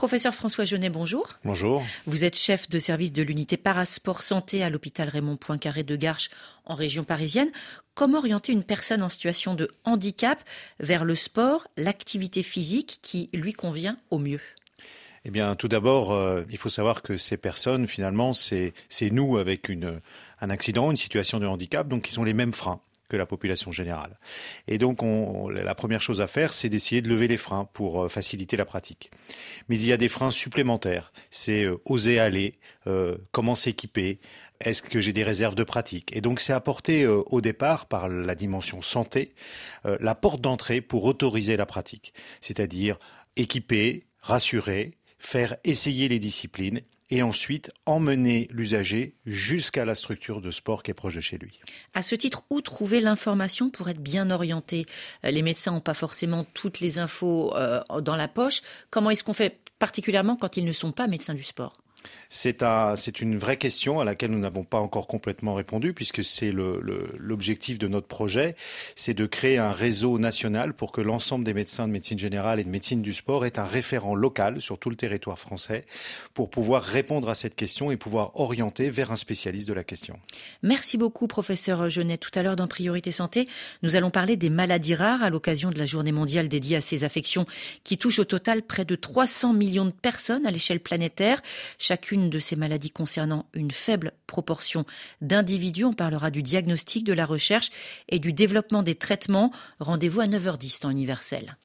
Professeur François Genet, bonjour. Bonjour. Vous êtes chef de service de l'unité Parasport Santé à l'hôpital Raymond Poincaré de Garches en région parisienne. Comment orienter une personne en situation de handicap vers le sport, l'activité physique qui lui convient au mieux? Eh bien, tout d'abord, euh, il faut savoir que ces personnes, finalement, c'est nous avec une, un accident, une situation de handicap, donc ils ont les mêmes freins que la population générale. Et donc, on, la première chose à faire, c'est d'essayer de lever les freins pour euh, faciliter la pratique. Mais il y a des freins supplémentaires. C'est euh, oser aller, euh, comment s'équiper, est-ce que j'ai des réserves de pratique? Et donc, c'est apporter au départ, par la dimension santé, la porte d'entrée pour autoriser la pratique. C'est-à-dire équiper, rassurer, faire essayer les disciplines et ensuite emmener l'usager jusqu'à la structure de sport qui est proche de chez lui. À ce titre, où trouver l'information pour être bien orienté? Euh, Les médecins n'ont pas forcément toutes les infos euh, dans la poche. Comment est-ce qu'on fait particulièrement quand ils ne sont pas médecins du sport? C'est un, une vraie question à laquelle nous n'avons pas encore complètement répondu, puisque c'est l'objectif de notre projet, c'est de créer un réseau national pour que l'ensemble des médecins de médecine générale et de médecine du sport aient un référent local sur tout le territoire français pour pouvoir répondre à cette question et pouvoir orienter vers un spécialiste de la question. Merci beaucoup, professeur Genet. Tout à l'heure, dans Priorité Santé, nous allons parler des maladies rares à l'occasion de la journée mondiale dédiée à ces affections qui touchent au total près de 300 millions de personnes à l'échelle planétaire chacune de ces maladies concernant une faible proportion d'individus. On parlera du diagnostic, de la recherche et du développement des traitements. Rendez-vous à 9h10 temps universel.